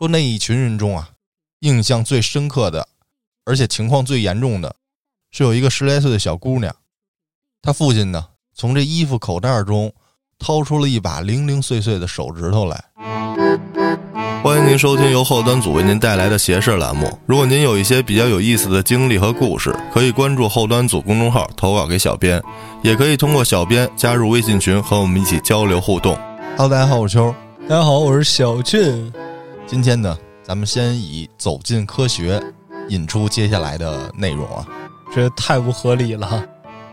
说那一群人中啊，印象最深刻的，而且情况最严重的，是有一个十来岁的小姑娘，她父亲呢，从这衣服口袋中掏出了一把零零碎碎的手指头来。欢迎您收听由后端组为您带来的“斜视”栏目。如果您有一些比较有意思的经历和故事，可以关注后端组公众号投稿给小编，也可以通过小编加入微信群和我们一起交流互动。Hello，大家好，我是秋。大家好，我是小俊。今天呢，咱们先以走进科学引出接下来的内容啊。这太不合理了，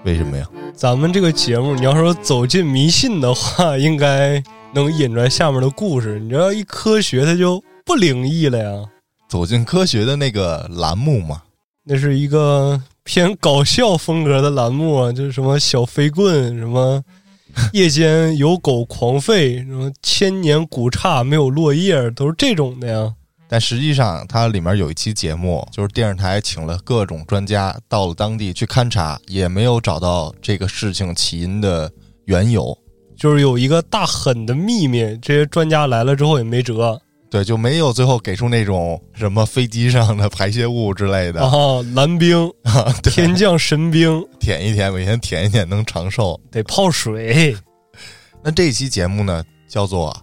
为什么呀？咱们这个节目，你要说走进迷信的话，应该。能引出来下面的故事，你知道一科学它就不灵异了呀。走进科学的那个栏目嘛，那是一个偏搞笑风格的栏目啊，就是什么小飞棍，什么 夜间有狗狂吠，什么千年古刹没有落叶，都是这种的呀。但实际上，它里面有一期节目，就是电视台请了各种专家到了当地去勘察，也没有找到这个事情起因的缘由。就是有一个大狠的秘密，这些专家来了之后也没辙，对，就没有最后给出那种什么飞机上的排泄物之类的啊，蓝冰 啊，天降神兵，舔一舔，每天舔一舔能长寿，得泡水。那这期节目呢，叫做《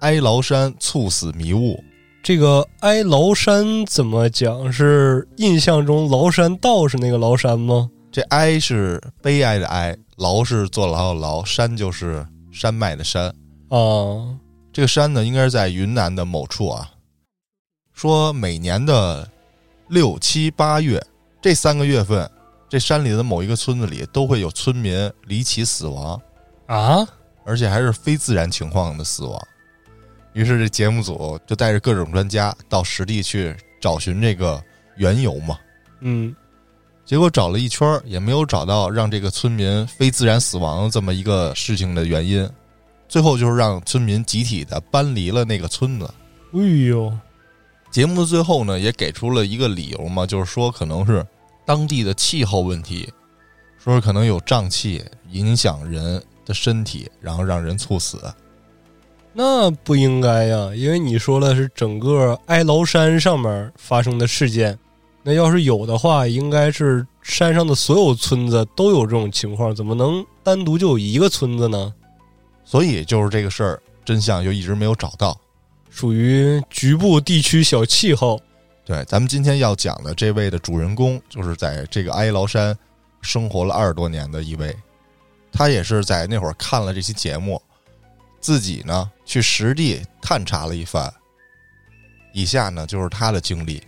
哀牢山猝死迷雾》。这个哀牢山怎么讲？是印象中崂山道士那个崂山吗？这哀是悲哀的哀。牢是坐牢的牢，山就是山脉的山啊。这个山呢，应该是在云南的某处啊。说每年的六七八月这三个月份，这山里的某一个村子里都会有村民离奇死亡啊，而且还是非自然情况的死亡。于是这节目组就带着各种专家到实地去找寻这个缘由嘛。嗯。结果找了一圈也没有找到让这个村民非自然死亡这么一个事情的原因，最后就是让村民集体的搬离了那个村子。哎呦，节目的最后呢，也给出了一个理由嘛，就是说可能是当地的气候问题，说是可能有瘴气影响人的身体，然后让人猝死。那不应该呀，因为你说了是整个哀牢山上面发生的事件。那要是有的话，应该是山上的所有村子都有这种情况，怎么能单独就有一个村子呢？所以就是这个事儿真相就一直没有找到，属于局部地区小气候。对，咱们今天要讲的这位的主人公，就是在这个哀牢山生活了二十多年的一位，他也是在那会儿看了这期节目，自己呢去实地探查了一番。以下呢就是他的经历。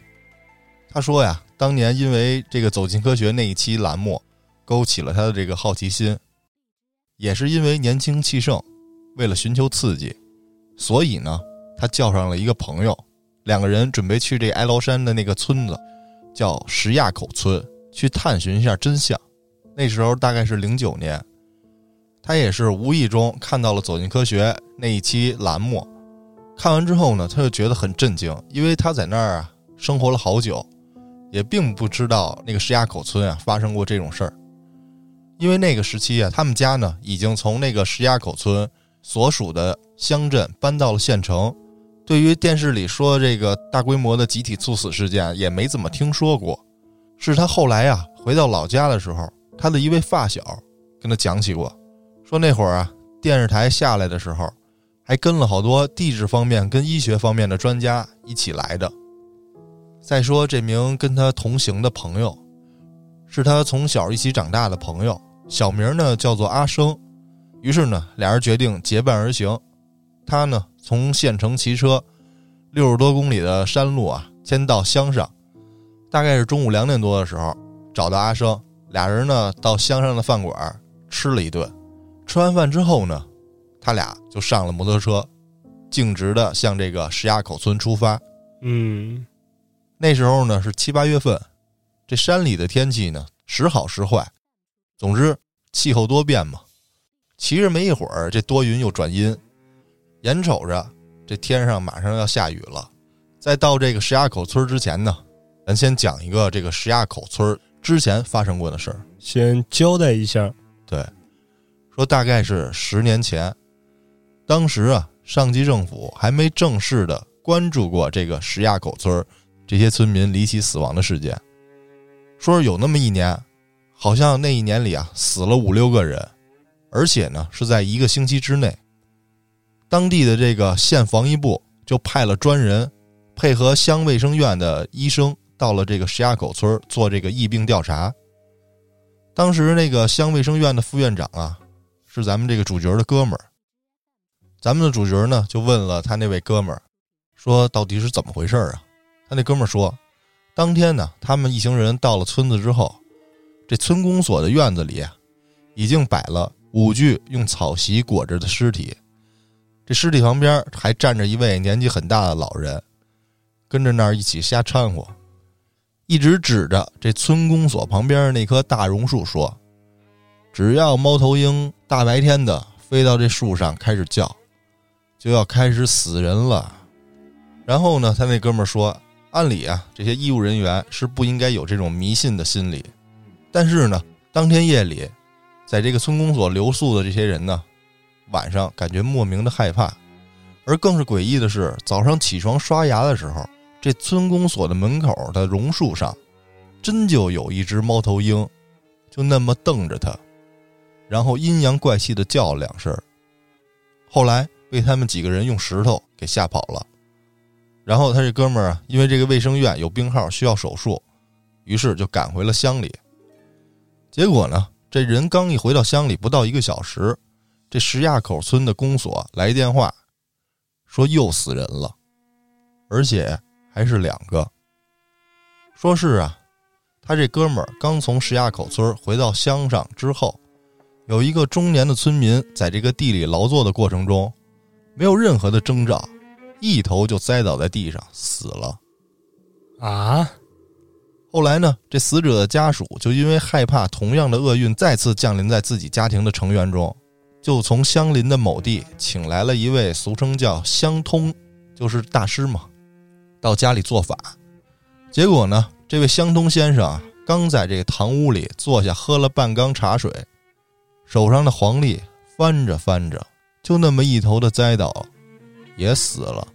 他说呀，当年因为这个《走进科学》那一期栏目，勾起了他的这个好奇心，也是因为年轻气盛，为了寻求刺激，所以呢，他叫上了一个朋友，两个人准备去这哀牢山的那个村子，叫石垭口村，去探寻一下真相。那时候大概是零九年，他也是无意中看到了《走进科学》那一期栏目，看完之后呢，他就觉得很震惊，因为他在那儿啊生活了好久。也并不知道那个石垭口村啊发生过这种事儿，因为那个时期啊，他们家呢已经从那个石垭口村所属的乡镇搬到了县城，对于电视里说这个大规模的集体猝死事件也没怎么听说过。是他后来啊回到老家的时候，他的一位发小跟他讲起过，说那会儿啊电视台下来的时候，还跟了好多地质方面跟医学方面的专家一起来的。再说，这名跟他同行的朋友，是他从小一起长大的朋友，小名呢叫做阿生。于是呢，俩人决定结伴而行。他呢从县城骑车六十多公里的山路啊，先到乡上。大概是中午两点多的时候，找到阿生，俩人呢到乡上的饭馆吃了一顿。吃完饭之后呢，他俩就上了摩托车，径直的向这个石垭口村出发。嗯。那时候呢是七八月份，这山里的天气呢时好时坏，总之气候多变嘛。骑着没一会儿，这多云又转阴，眼瞅着这天上马上要下雨了。在到这个石垭口村之前呢，咱先讲一个这个石垭口村之前发生过的事儿，先交代一下。对，说大概是十年前，当时啊，上级政府还没正式的。关注过这个石垭口村这些村民离奇死亡的事件，说是有那么一年，好像那一年里啊死了五六个人，而且呢是在一个星期之内。当地的这个县防疫部就派了专人，配合乡卫生院的医生，到了这个石垭口村做这个疫病调查。当时那个乡卫生院的副院长啊，是咱们这个主角的哥们儿。咱们的主角呢，就问了他那位哥们儿，说到底是怎么回事啊？他那哥们儿说，当天呢，他们一行人到了村子之后，这村公所的院子里，已经摆了五具用草席裹着的尸体。这尸体旁边还站着一位年纪很大的老人，跟着那儿一起瞎掺和，一直指着这村公所旁边那棵大榕树说：“只要猫头鹰大白天的飞到这树上开始叫，就要开始死人了。”然后呢，他那哥们儿说：“按理啊，这些医务人员是不应该有这种迷信的心理，但是呢，当天夜里，在这个村公所留宿的这些人呢。”晚上感觉莫名的害怕，而更是诡异的是，早上起床刷牙的时候，这村公所的门口的榕树上，真就有一只猫头鹰，就那么瞪着他，然后阴阳怪气的叫了两声，后来被他们几个人用石头给吓跑了。然后他这哥们儿啊，因为这个卫生院有病号需要手术，于是就赶回了乡里。结果呢，这人刚一回到乡里，不到一个小时。这石垭口村的公所来电话，说又死人了，而且还是两个。说是啊，他这哥们儿刚从石垭口村回到乡上之后，有一个中年的村民在这个地里劳作的过程中，没有任何的征兆，一头就栽倒在地上死了。啊！后来呢，这死者的家属就因为害怕同样的厄运再次降临在自己家庭的成员中。就从相邻的某地请来了一位俗称叫相通，就是大师嘛，到家里做法。结果呢，这位相通先生啊，刚在这个堂屋里坐下，喝了半缸茶水，手上的黄历翻着翻着，就那么一头的栽倒，也死了。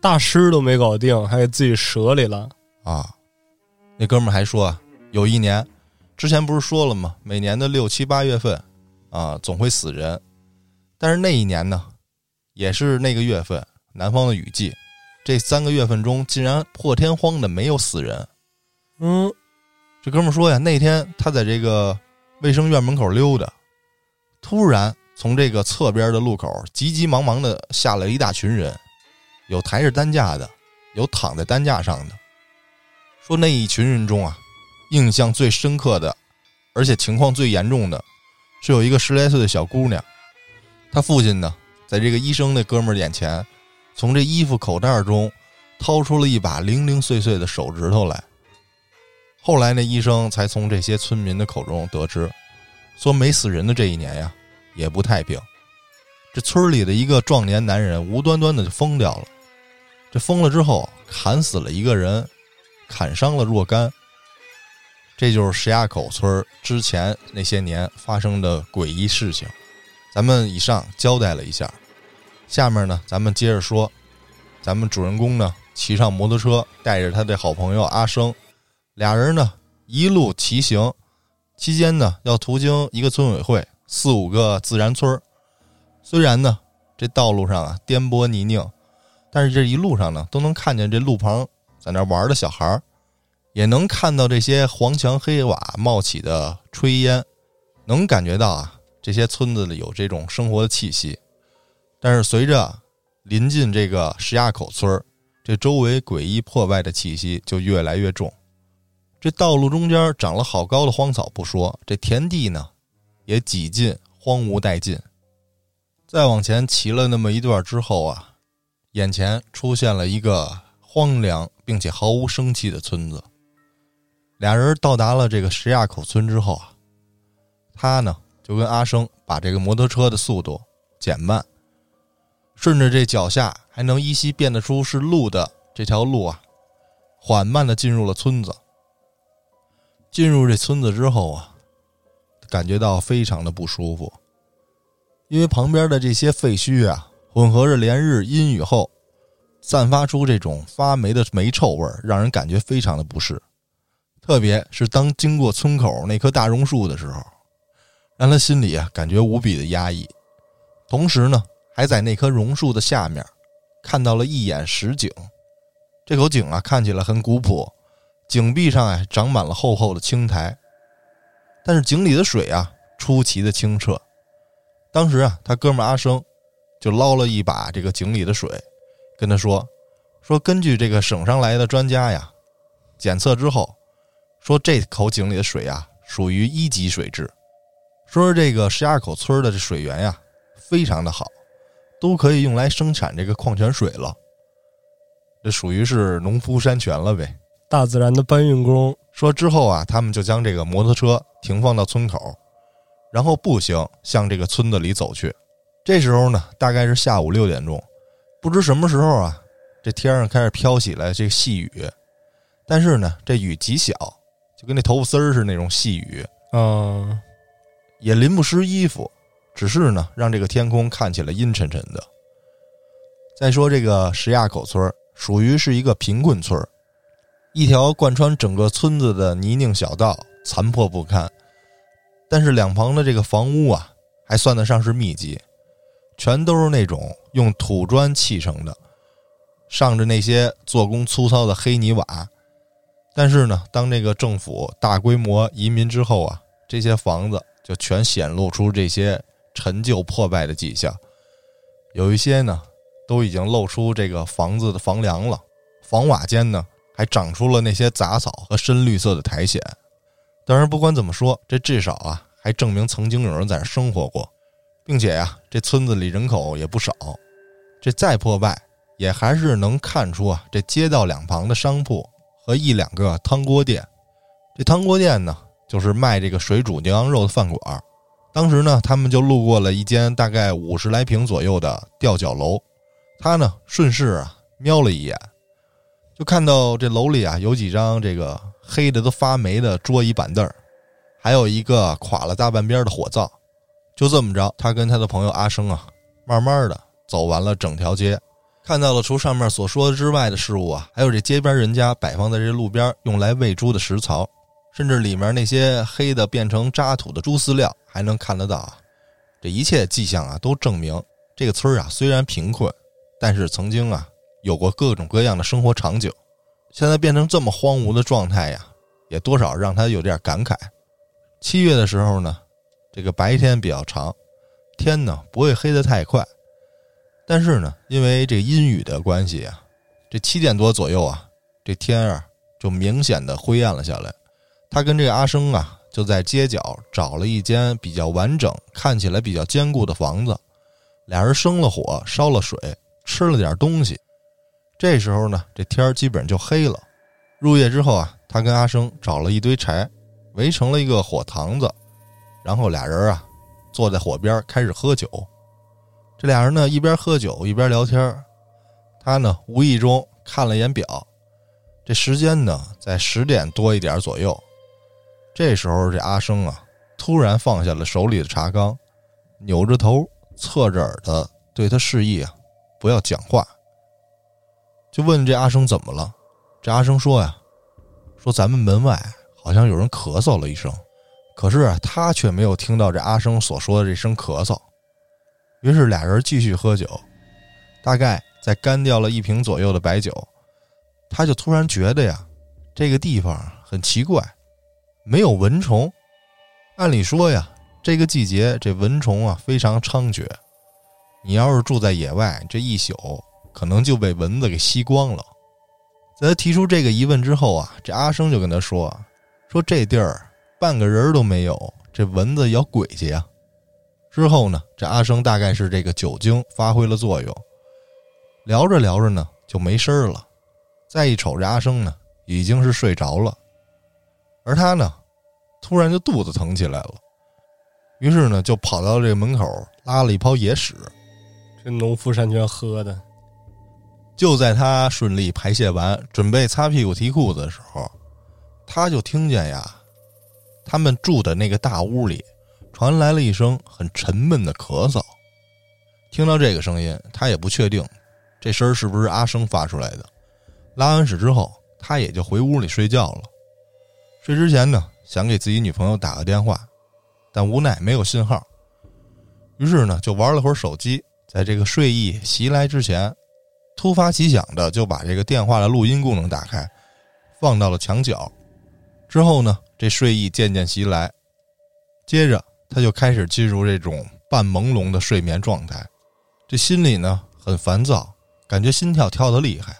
大师都没搞定，还给自己折里了啊！那哥们还说啊，有一年，之前不是说了吗？每年的六七八月份。啊，总会死人，但是那一年呢，也是那个月份，南方的雨季，这三个月份中竟然破天荒的没有死人。嗯，这哥们说呀，那天他在这个卫生院门口溜达，突然从这个侧边的路口急急忙忙的下来一大群人，有抬着担架的，有躺在担架上的。说那一群人中啊，印象最深刻的，而且情况最严重的。是有一个十来岁的小姑娘，她父亲呢，在这个医生那哥们儿眼前，从这衣服口袋中掏出了一把零零碎碎的手指头来。后来那医生才从这些村民的口中得知，说没死人的这一年呀，也不太平。这村里的一个壮年男人无端端的就疯掉了，这疯了之后砍死了一个人，砍伤了若干。这就是石垭口村之前那些年发生的诡异事情，咱们以上交代了一下，下面呢，咱们接着说，咱们主人公呢骑上摩托车，带着他的好朋友阿生，俩人呢一路骑行，期间呢要途经一个村委会，四五个自然村虽然呢这道路上啊颠簸泥泞，但是这一路上呢都能看见这路旁在那玩的小孩。也能看到这些黄墙黑瓦冒起的炊烟，能感觉到啊，这些村子里有这种生活的气息。但是随着临近这个石垭口村这周围诡异破败的气息就越来越重。这道路中间长了好高的荒草不说，这田地呢也几近荒芜殆尽。再往前骑了那么一段之后啊，眼前出现了一个荒凉并且毫无生气的村子。俩人到达了这个石垭口村之后啊，他呢就跟阿生把这个摩托车的速度减慢，顺着这脚下还能依稀辨得出是路的这条路啊，缓慢的进入了村子。进入这村子之后啊，感觉到非常的不舒服，因为旁边的这些废墟啊，混合着连日阴雨后，散发出这种发霉的霉臭味，让人感觉非常的不适。特别是当经过村口那棵大榕树的时候，让他心里啊感觉无比的压抑。同时呢，还在那棵榕树的下面看到了一眼石井。这口井啊看起来很古朴，井壁上啊长满了厚厚的青苔，但是井里的水啊出奇的清澈。当时啊，他哥们阿生就捞了一把这个井里的水。跟他说，说根据这个省上来的专家呀，检测之后，说这口井里的水啊属于一级水质，说是这个十二口村的这水源呀非常的好，都可以用来生产这个矿泉水了。这属于是农夫山泉了呗，大自然的搬运工。说之后啊，他们就将这个摩托车停放到村口，然后步行向这个村子里走去。这时候呢，大概是下午六点钟。不知什么时候啊，这天上开始飘起来这个细雨，但是呢，这雨极小，就跟那头发丝儿似那种细雨，嗯，也淋不湿衣服，只是呢，让这个天空看起来阴沉沉的。再说这个石垭口村属于是一个贫困村一条贯穿整个村子的泥泞小道残破不堪，但是两旁的这个房屋啊，还算得上是密集。全都是那种用土砖砌成的，上着那些做工粗糙的黑泥瓦。但是呢，当这个政府大规模移民之后啊，这些房子就全显露出这些陈旧破败的迹象。有一些呢，都已经露出这个房子的房梁了，房瓦间呢还长出了那些杂草和深绿色的苔藓。当然，不管怎么说，这至少啊，还证明曾经有人在这生活过。并且呀，这村子里人口也不少，这再破败也还是能看出啊，这街道两旁的商铺和一两个汤锅店。这汤锅店呢，就是卖这个水煮牛羊肉的饭馆。当时呢，他们就路过了一间大概五十来平左右的吊脚楼，他呢顺势啊瞄了一眼，就看到这楼里啊有几张这个黑的都发霉的桌椅板凳还有一个垮了大半边的火灶。就这么着，他跟他的朋友阿生啊，慢慢的走完了整条街，看到了除上面所说之外的事物啊，还有这街边人家摆放在这路边用来喂猪的食槽，甚至里面那些黑的变成渣土的猪饲料还能看得到啊。这一切迹象啊，都证明这个村啊虽然贫困，但是曾经啊有过各种各样的生活场景。现在变成这么荒芜的状态呀，也多少让他有点感慨。七月的时候呢。这个白天比较长，天呢不会黑得太快，但是呢，因为这阴雨的关系啊，这七点多左右啊，这天啊就明显的灰暗了下来。他跟这个阿生啊，就在街角找了一间比较完整、看起来比较坚固的房子，俩人生了火，烧了水，吃了点东西。这时候呢，这天儿基本就黑了。入夜之后啊，他跟阿生找了一堆柴，围成了一个火塘子。然后俩人啊，坐在火边开始喝酒。这俩人呢，一边喝酒一边聊天。他呢，无意中看了一眼表，这时间呢，在十点多一点左右。这时候，这阿生啊，突然放下了手里的茶缸，扭着头，侧着耳朵对他示意啊，不要讲话。就问这阿生怎么了？这阿生说呀，说咱们门外好像有人咳嗽了一声。可是，他却没有听到这阿生所说的这声咳嗽。于是俩人继续喝酒，大概在干掉了一瓶左右的白酒，他就突然觉得呀，这个地方很奇怪，没有蚊虫。按理说呀，这个季节这蚊虫啊非常猖獗，你要是住在野外，这一宿可能就被蚊子给吸光了。在他提出这个疑问之后啊，这阿生就跟他说：“说这地儿。”半个人都没有，这蚊子咬鬼去呀！之后呢，这阿生大概是这个酒精发挥了作用，聊着聊着呢就没声了。再一瞅这阿生呢，已经是睡着了，而他呢，突然就肚子疼起来了，于是呢就跑到这个门口拉了一泡野屎。这农夫山泉喝的。就在他顺利排泄完，准备擦屁股提裤子的时候，他就听见呀。他们住的那个大屋里，传来了一声很沉闷的咳嗽。听到这个声音，他也不确定这声儿是不是阿生发出来的。拉完屎之后，他也就回屋里睡觉了。睡之前呢，想给自己女朋友打个电话，但无奈没有信号，于是呢，就玩了会儿手机。在这个睡意袭来之前，突发奇想的就把这个电话的录音功能打开，放到了墙角。之后呢，这睡意渐渐袭来，接着他就开始进入这种半朦胧的睡眠状态。这心里呢很烦躁，感觉心跳跳得厉害，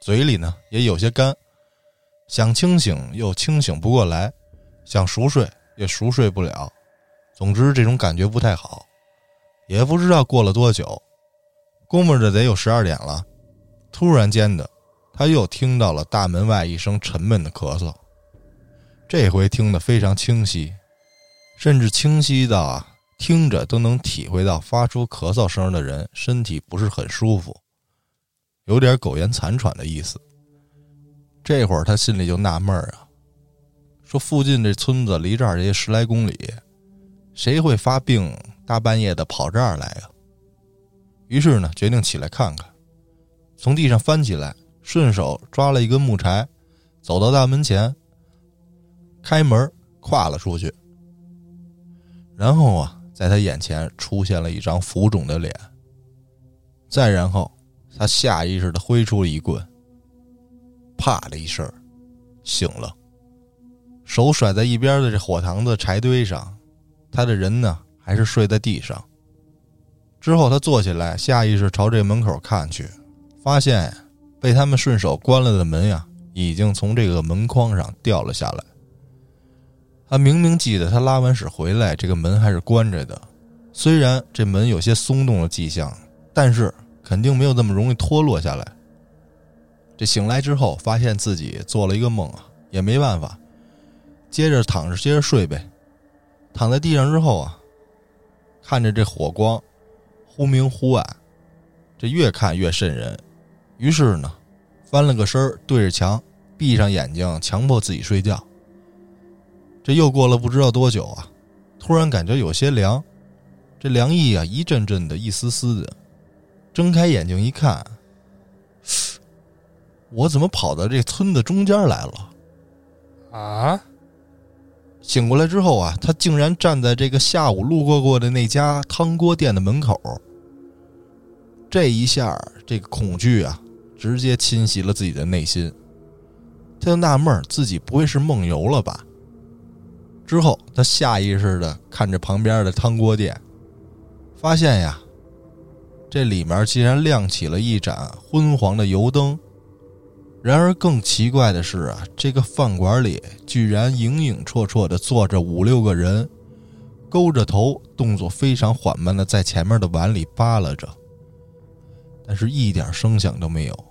嘴里呢也有些干，想清醒又清醒不过来，想熟睡也熟睡不了。总之，这种感觉不太好。也不知道过了多久，估摸着得有十二点了。突然间的，他又听到了大门外一声沉闷的咳嗽，这回听得非常清晰，甚至清晰到，听着都能体会到发出咳嗽声的人身体不是很舒服，有点苟延残喘的意思。这会儿他心里就纳闷啊，说附近这村子离这儿也十来公里，谁会发病？大半夜的跑这儿来呀！于是呢，决定起来看看。从地上翻起来，顺手抓了一根木柴，走到大门前，开门跨了出去。然后啊，在他眼前出现了一张浮肿的脸。再然后，他下意识的挥出了一棍，啪的一声，醒了，手甩在一边的这火塘子柴堆上，他的人呢？还是睡在地上。之后，他坐起来，下意识朝这门口看去，发现被他们顺手关了的门呀，已经从这个门框上掉了下来。他明明记得他拉完屎回来，这个门还是关着的。虽然这门有些松动的迹象，但是肯定没有那么容易脱落下来。这醒来之后，发现自己做了一个梦啊，也没办法，接着躺着，接着睡呗。躺在地上之后啊。看着这火光，忽明忽暗，这越看越瘆人。于是呢，翻了个身对着墙，闭上眼睛，强迫自己睡觉。这又过了不知道多久啊，突然感觉有些凉，这凉意啊，一阵阵的，一丝丝的。睁开眼睛一看，我怎么跑到这村子中间来了？啊！醒过来之后啊，他竟然站在这个下午路过过的那家汤锅店的门口。这一下，这个恐惧啊，直接侵袭了自己的内心。他就纳闷自己不会是梦游了吧？之后，他下意识的看着旁边的汤锅店，发现呀，这里面竟然亮起了一盏昏黄的油灯。然而更奇怪的是啊，这个饭馆里居然影影绰绰的坐着五六个人，勾着头，动作非常缓慢的在前面的碗里扒拉着，但是一点声响都没有。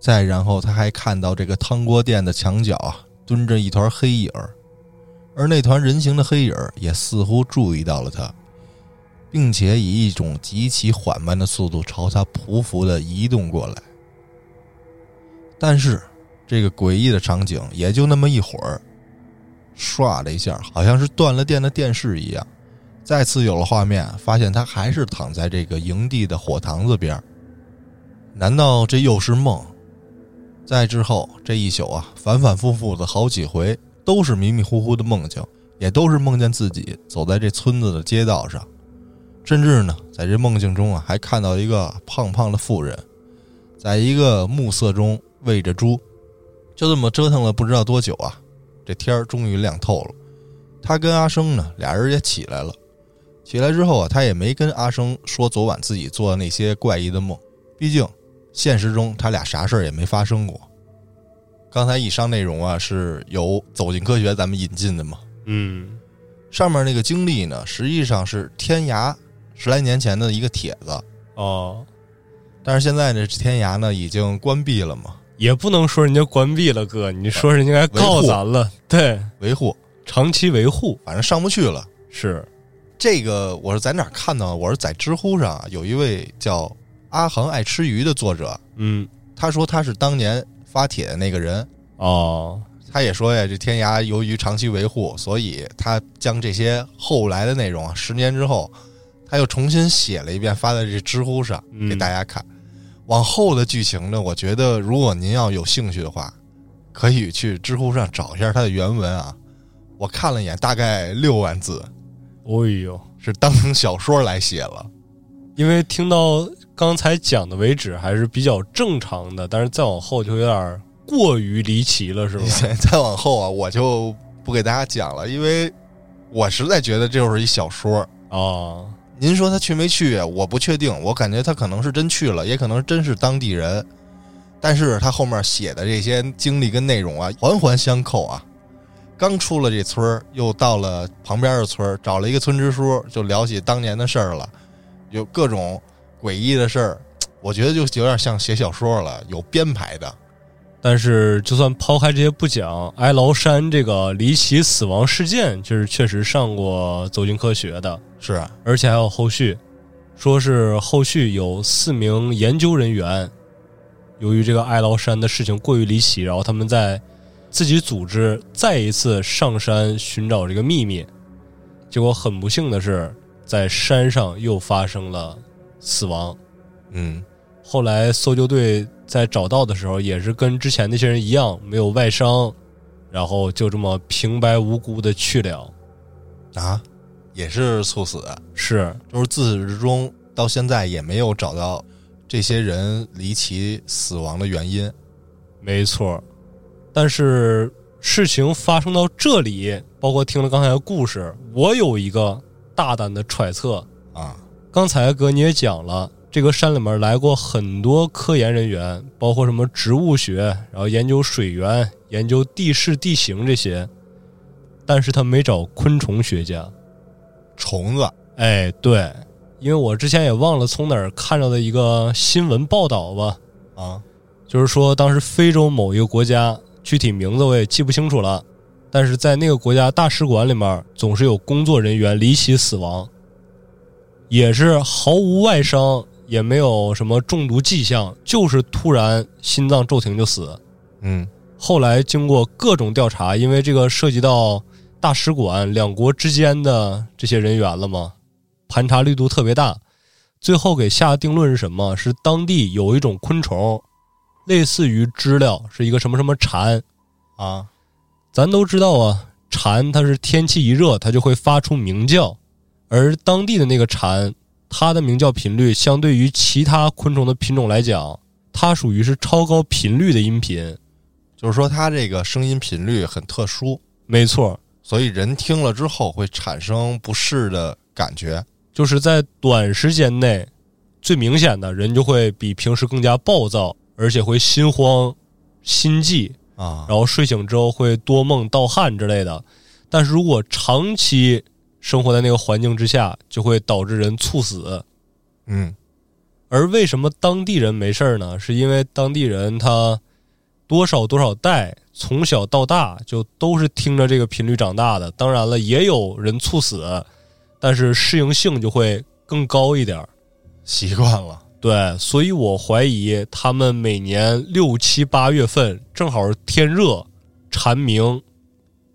再然后，他还看到这个汤锅店的墙角啊，蹲着一团黑影而那团人形的黑影也似乎注意到了他，并且以一种极其缓慢的速度朝他匍匐的移动过来。但是，这个诡异的场景也就那么一会儿，唰的一下，好像是断了电的电视一样，再次有了画面，发现他还是躺在这个营地的火塘子边难道这又是梦？再之后这一宿啊，反反复复的好几回，都是迷迷糊糊的梦境，也都是梦见自己走在这村子的街道上，甚至呢，在这梦境中啊，还看到一个胖胖的妇人，在一个暮色中。喂着猪，就这么折腾了不知道多久啊！这天儿终于亮透了。他跟阿生呢，俩人也起来了。起来之后啊，他也没跟阿生说昨晚自己做的那些怪异的梦，毕竟现实中他俩啥事儿也没发生过。刚才以上内容啊，是由走进科学咱们引进的嘛？嗯，上面那个经历呢，实际上是天涯十来年前的一个帖子哦，但是现在呢，天涯呢已经关闭了嘛。也不能说人家关闭了，哥，你说人家该告咱了，对，维护，长期维护，反正上不去了。是这个，我是在哪看到？我是在知乎上有一位叫阿恒爱吃鱼的作者，嗯，他说他是当年发帖的那个人哦，他也说呀，这天涯由于长期维护，所以他将这些后来的内容啊，十年之后他又重新写了一遍，发在这知乎上给大家看。往后的剧情呢，我觉得如果您要有兴趣的话，可以去知乎上找一下他的原文啊。我看了一眼，大概六万字，哦呦，是当成小说来写了。因为听到刚才讲的为止还是比较正常的，但是再往后就有点过于离奇了，是吧？再往后啊，我就不给大家讲了，因为我实在觉得这就是一小说啊。您说他去没去？我不确定，我感觉他可能是真去了，也可能真是当地人。但是他后面写的这些经历跟内容啊，环环相扣啊。刚出了这村儿，又到了旁边的村儿，找了一个村支书，就聊起当年的事儿了，有各种诡异的事儿，我觉得就有点像写小说了，有编排的。但是，就算抛开这些不讲，哀牢山这个离奇死亡事件，就是确实上过《走进科学》的，是，而且还有后续，说是后续有四名研究人员，由于这个哀牢山的事情过于离奇，然后他们在。自己组织再一次上山寻找这个秘密，结果很不幸的是，在山上又发生了死亡。嗯，后来搜救队在找到的时候，也是跟之前那些人一样，没有外伤，然后就这么平白无故的去了。啊，也是猝死，是，就是自始至终到现在也没有找到这些人离奇死亡的原因。没错。但是事情发生到这里，包括听了刚才的故事，我有一个大胆的揣测啊。刚才哥你也讲了，这个山里面来过很多科研人员，包括什么植物学，然后研究水源、研究地势地形这些，但是他没找昆虫学家。虫子？哎，对，因为我之前也忘了从哪儿看到的一个新闻报道吧。啊，就是说当时非洲某一个国家。具体名字我也记不清楚了，但是在那个国家大使馆里面，总是有工作人员离奇死亡，也是毫无外伤，也没有什么中毒迹象，就是突然心脏骤停就死。嗯，后来经过各种调查，因为这个涉及到大使馆两国之间的这些人员了嘛，盘查力度特别大，最后给下定论是什么？是当地有一种昆虫。类似于知了是一个什么什么蝉，啊，咱都知道啊，蝉它是天气一热它就会发出鸣叫，而当地的那个蝉，它的鸣叫频率相对于其他昆虫的品种来讲，它属于是超高频率的音频，就是说它这个声音频率很特殊，没错，所以人听了之后会产生不适的感觉，就是在短时间内，最明显的人就会比平时更加暴躁。而且会心慌、心悸啊，然后睡醒之后会多梦、盗汗之类的。但是如果长期生活在那个环境之下，就会导致人猝死。嗯，而为什么当地人没事儿呢？是因为当地人他多少多少代从小到大就都是听着这个频率长大的。当然了，也有人猝死，但是适应性就会更高一点，习惯了。对，所以我怀疑他们每年六七八月份正好天热，蝉鸣，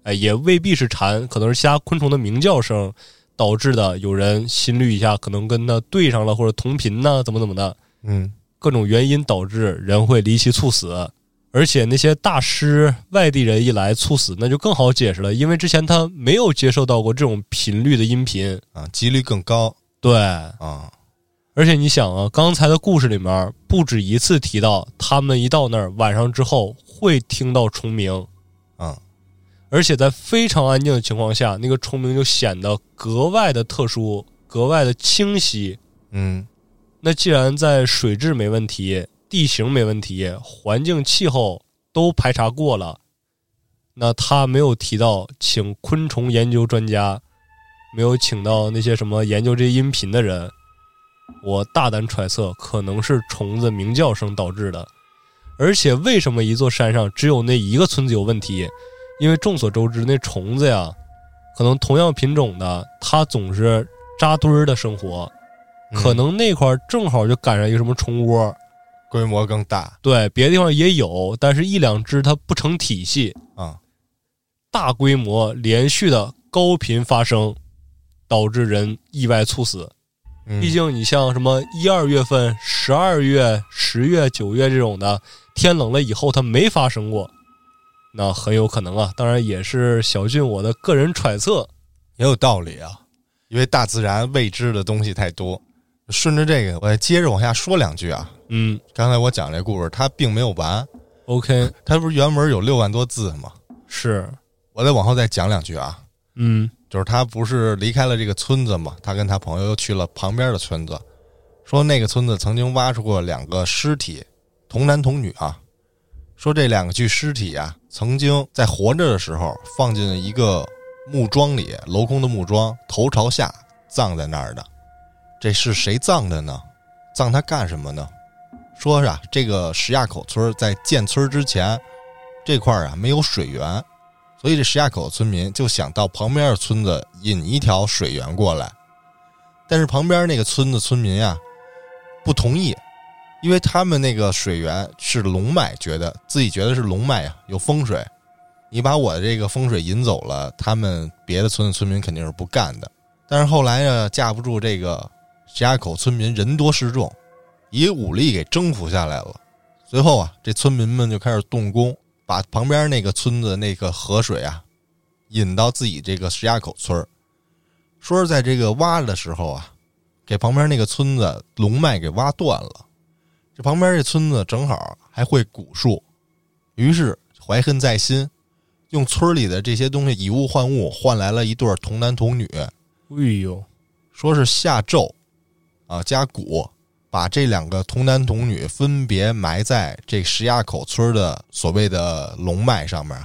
哎，也未必是蝉，可能是其他昆虫的鸣叫声导致的。有人心率一下可能跟它对上了，或者同频呢，怎么怎么的，嗯，各种原因导致人会离奇猝死。而且那些大师外地人一来猝死，那就更好解释了，因为之前他没有接受到过这种频率的音频啊，几率更高。对啊。而且你想啊，刚才的故事里面不止一次提到，他们一到那儿晚上之后会听到虫鸣，啊，而且在非常安静的情况下，那个虫鸣就显得格外的特殊，格外的清晰。嗯，那既然在水质没问题、地形没问题、环境气候都排查过了，那他没有提到请昆虫研究专家，没有请到那些什么研究这些音频的人。我大胆揣测，可能是虫子鸣叫声导致的。而且，为什么一座山上只有那一个村子有问题？因为众所周知，那虫子呀，可能同样品种的，它总是扎堆儿的生活，可能那块正好就赶上一个什么虫窝，规模更大。对，别的地方也有，但是一两只它不成体系啊，大规模连续的高频发生，导致人意外猝死。嗯毕竟你像什么一二月份、十二月、十月、九月这种的，天冷了以后它没发生过，那很有可能啊。当然也是小俊我的个人揣测。也有道理啊，因为大自然未知的东西太多。顺着这个，我再接着往下说两句啊。嗯刚才我讲这故事，它并没有完，，OK，它不是原文有六万多字吗？是，我再往后再讲两句啊。嗯就是他不是离开了这个村子嘛，他跟他朋友又去了旁边的村子，说那个村子曾经挖出过两个尸体，童男童女啊。说这两个具尸体啊，曾经在活着的时候放进一个木桩里，镂空的木桩，头朝下葬在那儿的。这是谁葬的呢？葬他干什么呢？说是啊，这个石垭口村在建村之前，这块儿啊没有水源，所以这石垭口村民就想到旁边的村子引一条水源过来，但是旁边那个村子村民啊不同意，因为他们那个水源是龙脉，觉得自己觉得是龙脉啊，有风水。你把我的这个风水引走了，他们别的村子村民肯定是不干的。但是后来呢，架不住这个石垭口村民人多势众，以武力给征服下来了。随后啊，这村民们就开始动工，把旁边那个村子那个河水啊引到自己这个石垭口村说是在这个挖的时候啊，给旁边那个村子龙脉给挖断了。这旁边这村子正好还会古术，于是怀恨在心，用村里的这些东西以物换物，换来了一对童男童女。哎呦，说是下咒啊加蛊，把这两个童男童女分别埋在这石垭口村的所谓的龙脉上面，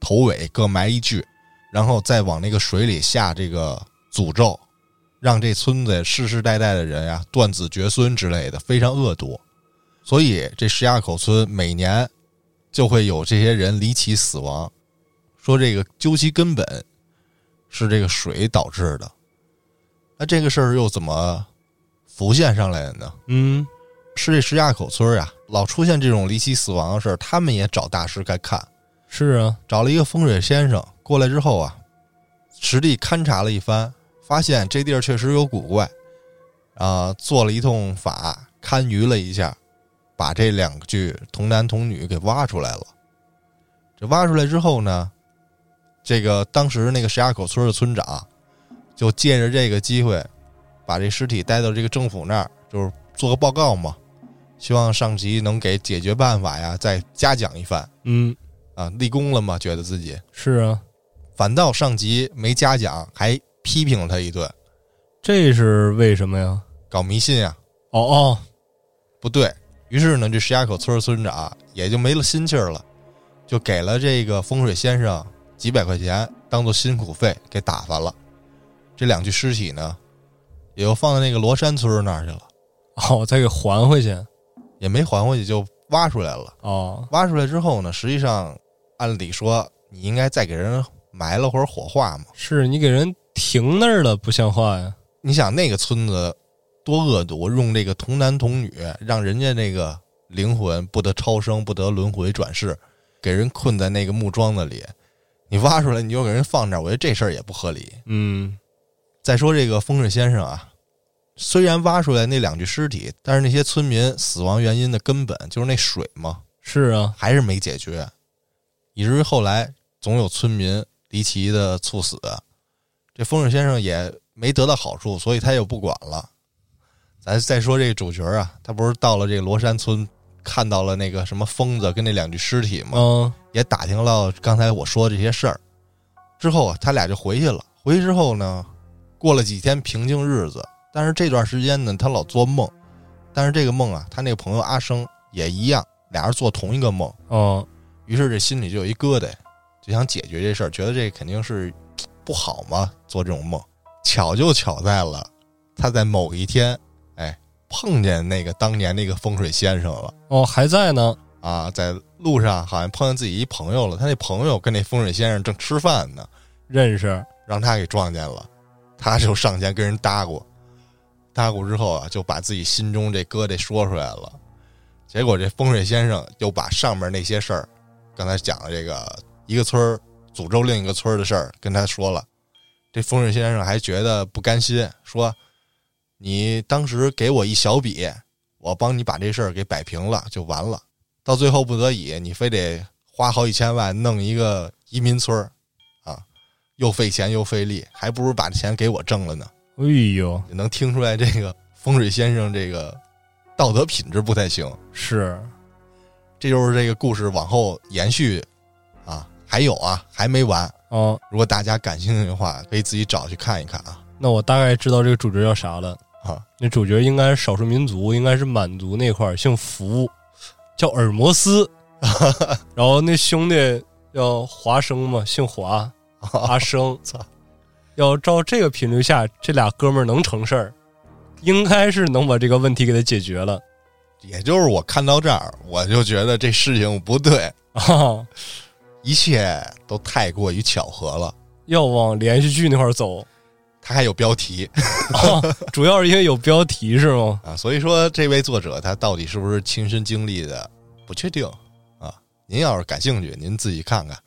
头尾各埋一具，然后再往那个水里下这个诅咒，让这村子世世代代的人呀断子绝孙之类的，非常恶毒。所以这石垭口村每年就会有这些人离奇死亡。说这个究其根本是这个水导致的。那这个事儿又怎么浮现上来的呢？嗯，是这石垭口村啊，老出现这种离奇死亡的事儿，他们也找大师该看，是啊，找了一个风水先生过来之后啊，实地勘察了一番，发现这地儿确实有古怪，啊、做了一通法，勘舆了一下，把这两具童男童女给挖出来了。这挖出来之后呢，这个当时那个石垭口村的村长就借着这个机会，把这尸体带到这个政府那儿，就是做个报告嘛，希望上级能给解决办法呀，再嘉奖一番嗯，啊，立功了嘛，觉得自己是啊，反倒上级没嘉奖，还批评了他一顿，这是为什么呀？搞迷信啊，哦哦，不对于是呢，这石家口村村长也就没了心气儿了，就给了这个风水先生几百块钱当做辛苦费给打发了。这两具尸体呢，也就放在那个罗山村那儿去了，哦，再给还回去。也没还回去，就挖出来了。哦，挖出来之后呢，实际上按理说你应该再给人埋了或者火化嘛。是你给人停那儿了，不像话呀。你想那个村子多恶毒，用这个童男童女让人家那个灵魂不得超生，不得轮回转世，给人困在那个木桩子里。你挖出来，你就给人放这儿，我觉得这事儿也不合理。嗯，再说这个风水先生啊，虽然挖出来那两具尸体，但是那些村民死亡原因的根本就是那水嘛，是啊，还是没解决，以至于后来总有村民离奇的猝死。这风水先生也没得到好处，所以他也不管了。咱再说这个主角啊，他不是到了这个罗山村，看到了那个什么疯子跟那两具尸体吗？嗯，也打听了刚才我说的这些事儿。之后啊，他俩就回去了。回去之后呢，过了几天平静日子，但是这段时间呢，他老做梦。但是这个梦啊，他那个朋友阿生也一样，俩人做同一个梦。嗯，于是这心里就有一疙瘩，就想解决这事儿，觉得这肯定是不好吗，做这种梦。巧就巧在了，他在某一天，哎，碰见那个当年那个风水先生了哦，还在呢。啊，在路上好像碰见自己一朋友了，他那朋友跟那风水先生正吃饭呢，认识。让他给撞见了，他就上前跟人搭咕，搭咕之后啊，就把自己心中这疙瘩说出来了。结果这风水先生又把上面那些事儿，刚才讲的这个一个村儿诅咒另一个村儿的事儿跟他说了。这风水先生还觉得不甘心，说：“你当时给我一小笔，我帮你把这事儿给摆平了就完了。到最后不得已，你非得花好几千万弄一个移民村儿，啊，又费钱又费力，还不如把钱给我挣了呢。哎呦，能听出来这个风水先生这个道德品质不太行。是，这就是这个故事往后延续啊，还有啊，还没完。哦，如果大家感兴趣的话，可以自己找去看一看啊。那我大概知道这个主角叫啥了。啊，那主角应该是少数民族，应该是满族那块儿，姓福，叫尔摩斯。然后那兄弟叫华生嘛，姓华，阿生。操！要照这个频率下，这俩哥们儿能成事儿，应该是能把这个问题给他解决了。也就是我看到这儿，我就觉得这事情不对，啊，一切都太过于巧合了。要往连续剧那块儿走，它还有标题啊，主要是因为有标题是吗？啊，所以说这位作者他到底是不是亲身经历的，不确定啊。您要是感兴趣，您自己看看。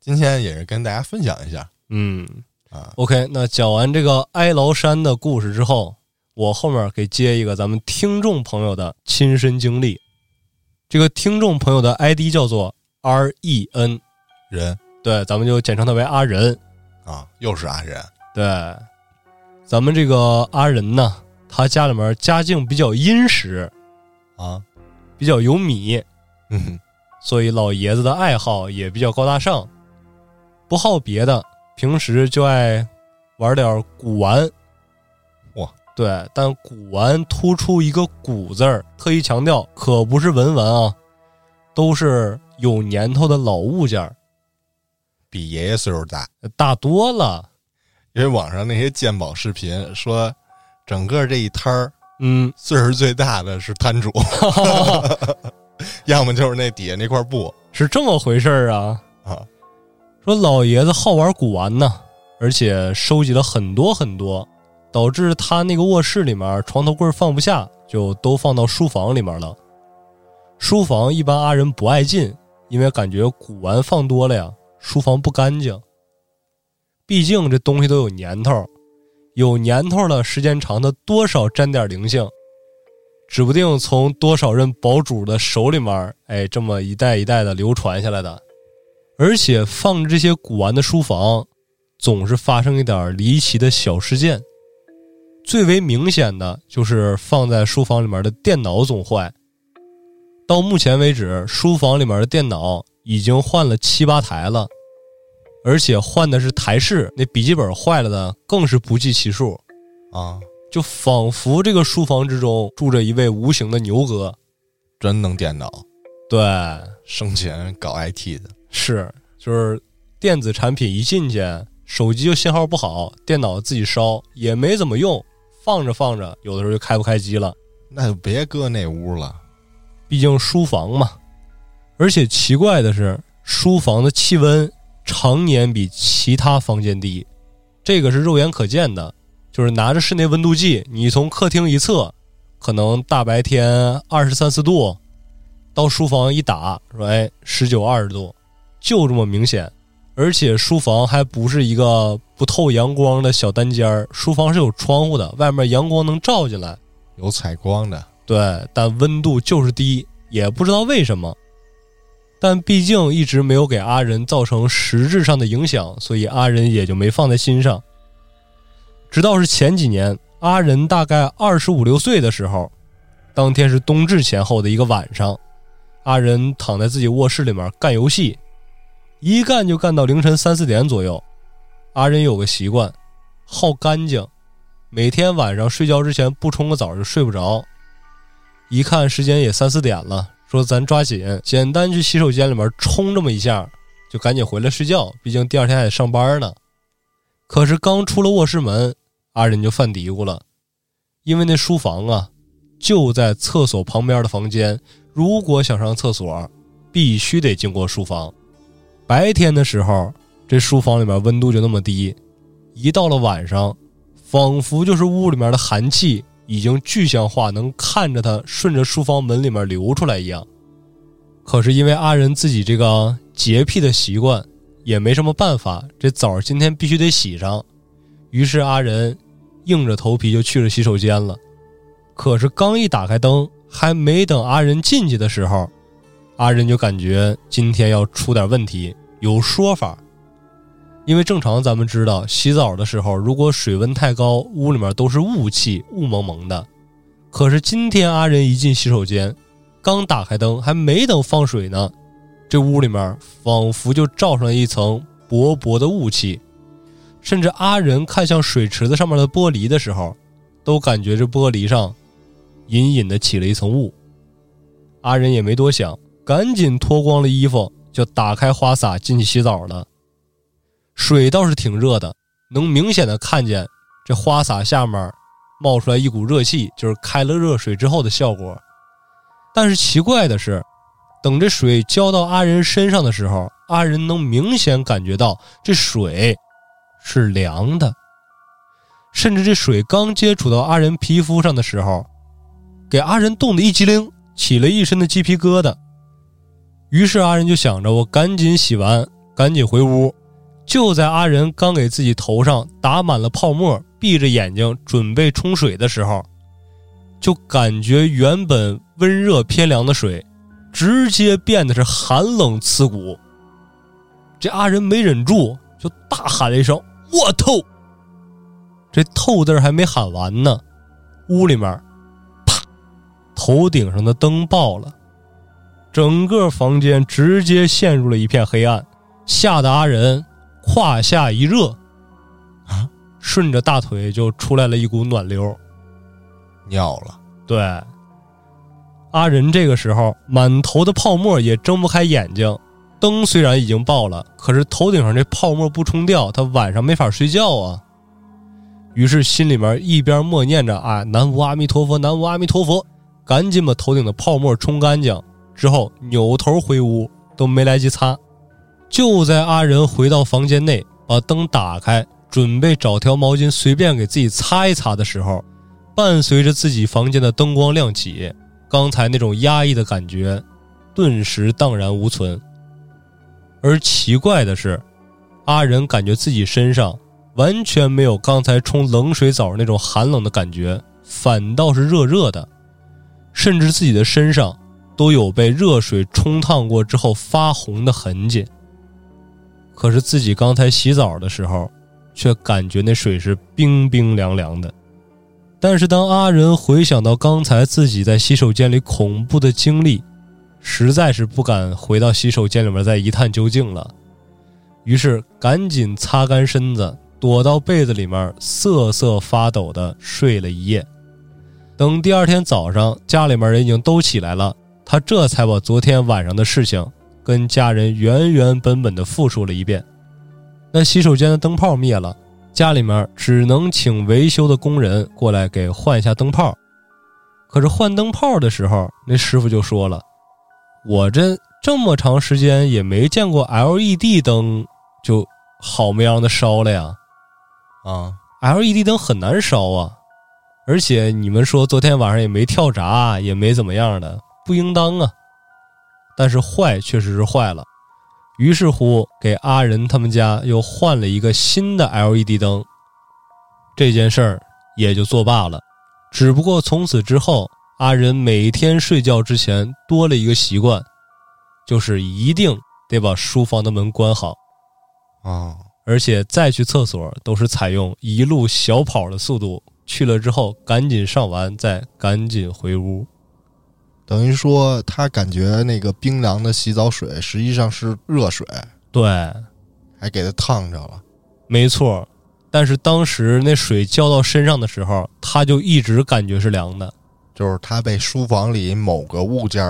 今天也是跟大家分享一下嗯啊。，OK，那讲完这个哀牢山的故事之后，我后面给接一个咱们听众朋友的亲身经历。这个听众朋友的 ID 叫做 R E N，人对，咱们就简称他为阿仁。啊，又是阿仁对，咱们这个阿仁呢，他家里面家境比较殷实，啊，比较有米，嗯，所以老爷子的爱好也比较高大上，不好别的，平时就爱玩点古玩。哇，对，但古玩突出一个“古”字儿，特意强调，可不是文玩啊，都是有年头的老物件儿，比爷爷岁数大。大多了。因为网上那些鉴宝视频说，整个这一摊儿嗯，岁数最大的是摊主，要么就是那底下那块布是这么回事儿啊。啊。说老爷子好玩古玩呢，而且收集了很多很多，导致他那个卧室里面床头柜放不下，就都放到书房里面了。书房一般阿仁不爱进，因为感觉古玩放多了呀，书房不干净。毕竟这东西都有年头，有年头了，时间长的多少沾点灵性，指不定从多少任堡主的手里面，哎，这么一代一代的流传下来的。而且放着这些古玩的书房，总是发生一点离奇的小事件。最为明显的就是放在书房里面的电脑总坏。到目前为止，书房里面的电脑已经换了七八台了，而且换的是台式，那笔记本坏了的更是不计其数。啊，就仿佛这个书房之中住着一位无形的牛哥。真能电脑，对，生前搞 IT 的，是，就是电子产品一进去，手机就信号不好，电脑自己烧，也没怎么用，放着放着，有的时候就开不开机了。那就别搁那屋了。毕竟书房嘛，而且奇怪的是，书房的气温常年比其他房间低，这个是肉眼可见的。就是拿着室内温度计，你从客厅一测，可能大白天二十三四度，到书房一打，说哎十九二十度，就这么明显。而且书房还不是一个不透阳光的小单间儿，书房是有窗户的，外面阳光能照进来。有采光的，对，但温度就是低，也不知道为什么。但毕竟一直没有给阿仁造成实质上的影响，所以阿仁也就没放在心上。直到是前几年，阿仁大概二十五六岁的时候，当天是冬至前后的一个晚上，阿仁躺在自己卧室里面干游戏，一干就干到凌晨三四点左右。阿仁有个习惯，好干净，每天晚上睡觉之前不冲个澡就睡不着。一看时间也三四点了，说咱抓紧，简单去洗手间里面冲这么一下，就赶紧回来睡觉，毕竟第二天还得上班呢。可是刚出了卧室门，阿仁就犯嘀咕了，因为那书房啊就在厕所旁边的房间，如果想上厕所，必须得经过书房。白天的时候，这书房里面温度就那么低，一到了晚上，仿佛就是屋里面的寒气已经具象化，能看着它顺着书房门里面流出来一样。可是因为阿仁自己这个洁癖的习惯，也没什么办法，这澡今天必须得洗上。于是阿仁硬着头皮就去了洗手间了。可是刚一打开灯，还没等阿仁进去的时候，阿仁就感觉今天要出点问题，有说法。因为正常咱们知道，洗澡的时候如果水温太高，屋里面都是雾气，雾蒙蒙的。可是今天阿仁一进洗手间，刚打开灯，还没等放水呢，这屋里面仿佛就罩上了一层薄薄的雾气。甚至阿仁看向水池子上面的玻璃的时候，都感觉这玻璃上隐隐的起了一层雾。阿仁也没多想，赶紧脱光了衣服，就打开花洒进去洗澡了。水倒是挺热的，能明显的看见这花洒下面冒出来一股热气，就是开了热水之后的效果。但是奇怪的是，等这水浇到阿仁身上的时候，阿仁能明显感觉到这水。是凉的，甚至这水刚接触到阿仁皮肤上的时候，给阿仁冻得一激灵，起了一身的鸡皮疙瘩。于是阿仁就想着，我赶紧洗完，赶紧回屋。就在阿仁刚给自己头上打满了泡沫，闭着眼睛准备冲水的时候，就感觉原本温热偏凉的水，直接变得是寒冷刺骨。这阿仁没忍住，就大喊了一声。我透，这“透”字还没喊完呢，屋里面，啪，头顶上的灯爆了，整个房间直接陷入了一片黑暗，吓得阿仁胯下一热，啊，顺着大腿就出来了一股暖流，尿了。对，阿仁这个时候满头的泡沫，也睁不开眼睛。灯虽然已经爆了，可是头顶上这泡沫不冲掉，他晚上没法睡觉啊。于是心里面一边默念着啊“南无阿弥陀佛，南无阿弥陀佛”，赶紧把头顶的泡沫冲干净，之后扭头回屋，都没来及擦。就在阿仁回到房间内，把灯打开，准备找条毛巾随便给自己擦一擦的时候，伴随着自己房间的灯光亮起，刚才那种压抑的感觉顿时荡然无存。而奇怪的是，阿仁感觉自己身上完全没有刚才冲冷水澡那种寒冷的感觉，反倒是热热的，甚至自己的身上都有被热水冲烫过之后发红的痕迹。可是自己刚才洗澡的时候，却感觉那水是冰冰凉凉的。但是当阿仁回想到刚才自己在洗手间里恐怖的经历，实在是不敢回到洗手间里面再一探究竟了，于是赶紧擦干身子，躲到被子里面瑟瑟发抖的睡了一夜。等第二天早上，家里面人已经都起来了，他这才把昨天晚上的事情跟家人原原本本的复述了一遍。那洗手间的灯泡灭了，家里面只能请维修的工人过来给换一下灯泡。可是换灯泡的时候，那师傅就说了。我这这么长时间也没见过 LED 灯就好没样的烧了呀，啊，LED 灯很难烧啊，而且你们说昨天晚上也没跳闸，也没怎么样的，不应当啊。但是坏确实是坏了，于是乎给阿仁他们家又换了一个新的 LED 灯，这件事儿也就作罢了。只不过从此之后。阿仁每天睡觉之前多了一个习惯，就是一定得把书房的门关好，啊，而且再去厕所都是采用一路小跑的速度，去了之后赶紧上完再赶紧回屋。等于说他感觉那个冰凉的洗澡水实际上是热水，对，还给他烫着了，没错。但是当时那水浇到身上的时候，他就一直感觉是凉的。就是他被书房里某个物件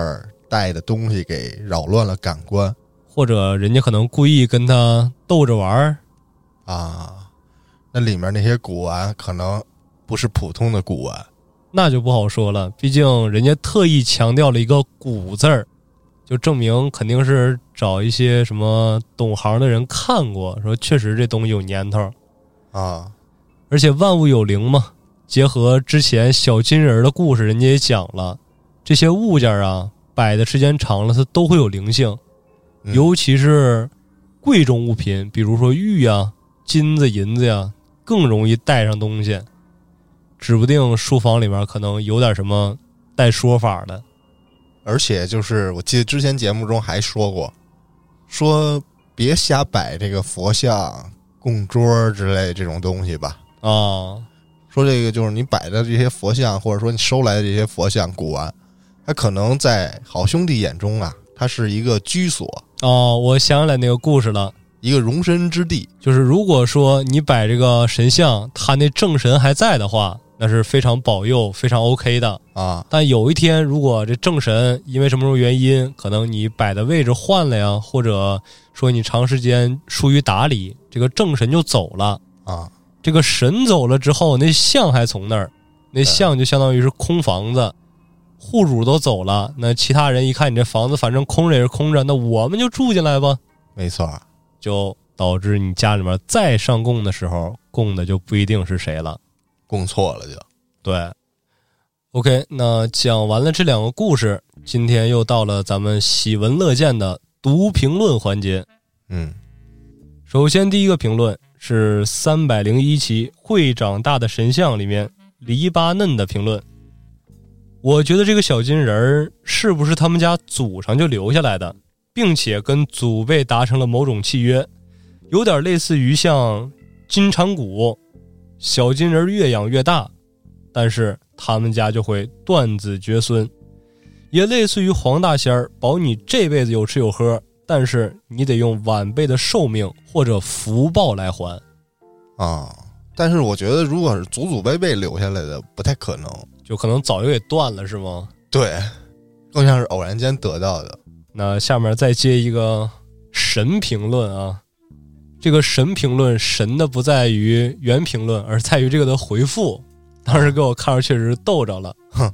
带的东西给扰乱了感官，或者人家可能故意跟他逗着玩儿啊。那里面那些古玩可能不是普通的古玩，那就不好说了。毕竟人家特意强调了一个“古”字儿，就证明肯定是找一些什么懂行的人看过，说确实这东西有年头啊。而且万物有灵嘛。结合之前小金人的故事，人家也讲了，这些物件啊，摆的时间长了，它都会有灵性，尤其是贵重物品，比如说玉呀、金子、银子呀，更容易带上东西。指不定书房里面可能有点什么带说法的。而且就是我记得之前节目中还说过，说别瞎摆这个佛像、供桌之类这种东西吧。啊，说这个就是你摆的这些佛像，或者说你收来的这些佛像古玩，它可能在好兄弟眼中啊，它是一个居所，哦，我想起来那个故事了，一个容身之地。就是如果说你摆这个神像，他那正神还在的话，那是非常保佑、非常 OK 的。啊，但有一天，如果这正神因为什么什么原因，可能你摆的位置换了呀，或者说你长时间疏于打理，这个正神就走了。啊，这个神走了之后，那像还从那儿，那像就相当于是空房子，户主都走了，那其他人一看你这房子反正空着也是空着，那我们就住进来吧，没错，就导致你家里面再上供的时候，供的就不一定是谁了。供错了就。对，OK，那讲完了这两个故事，今天又到了咱们喜闻乐见的读评论环节。嗯，首先，第一个评论是三百零一期《会长大的神像》里面黎巴嫩的评论。我觉得这个小金人儿是不是他们家祖上就留下来的，并且跟祖辈达成了某种契约，有点类似于像金蝉骨，小金人儿越养越大，但是他们家就会断子绝孙，也类似于黄大仙儿保你这辈子有吃有喝，但是你得用晚辈的寿命或者福报来还。啊，但是我觉得如果是祖祖辈辈留下来的，不太可能。就可能早就给断了，是吗？对，更像是偶然间得到的。那下面再接一个神评论啊，这个神评论神的不在于原评论，而在于这个的回复。当时给我看着确实逗着了。哼，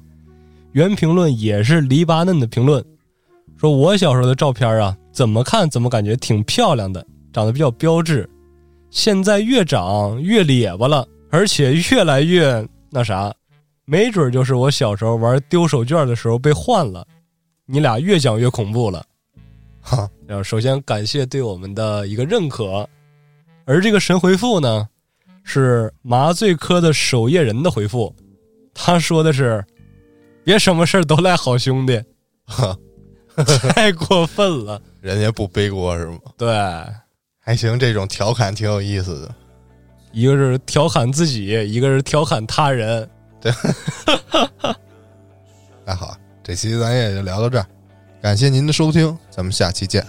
原评论也是黎巴嫩的评论，说我小时候的照片啊，怎么看怎么感觉挺漂亮的，长得比较标致。现在越长越咧巴了，而且越来越那啥。没准就是我小时候玩丢手绢的时候被换了。你俩越讲越恐怖了。哈，然后首先感谢对我们的一个认可，而这个神回复呢，是麻醉科的守夜人的回复。他说的是：“别什么事儿都赖好兄弟，哈，太过分了。人家不背锅是吗？”对，还行，这种调侃挺有意思的。一个是调侃自己，一个是调侃他人。对 那好，这期咱也就聊到这儿，感谢您的收听，咱们下期见。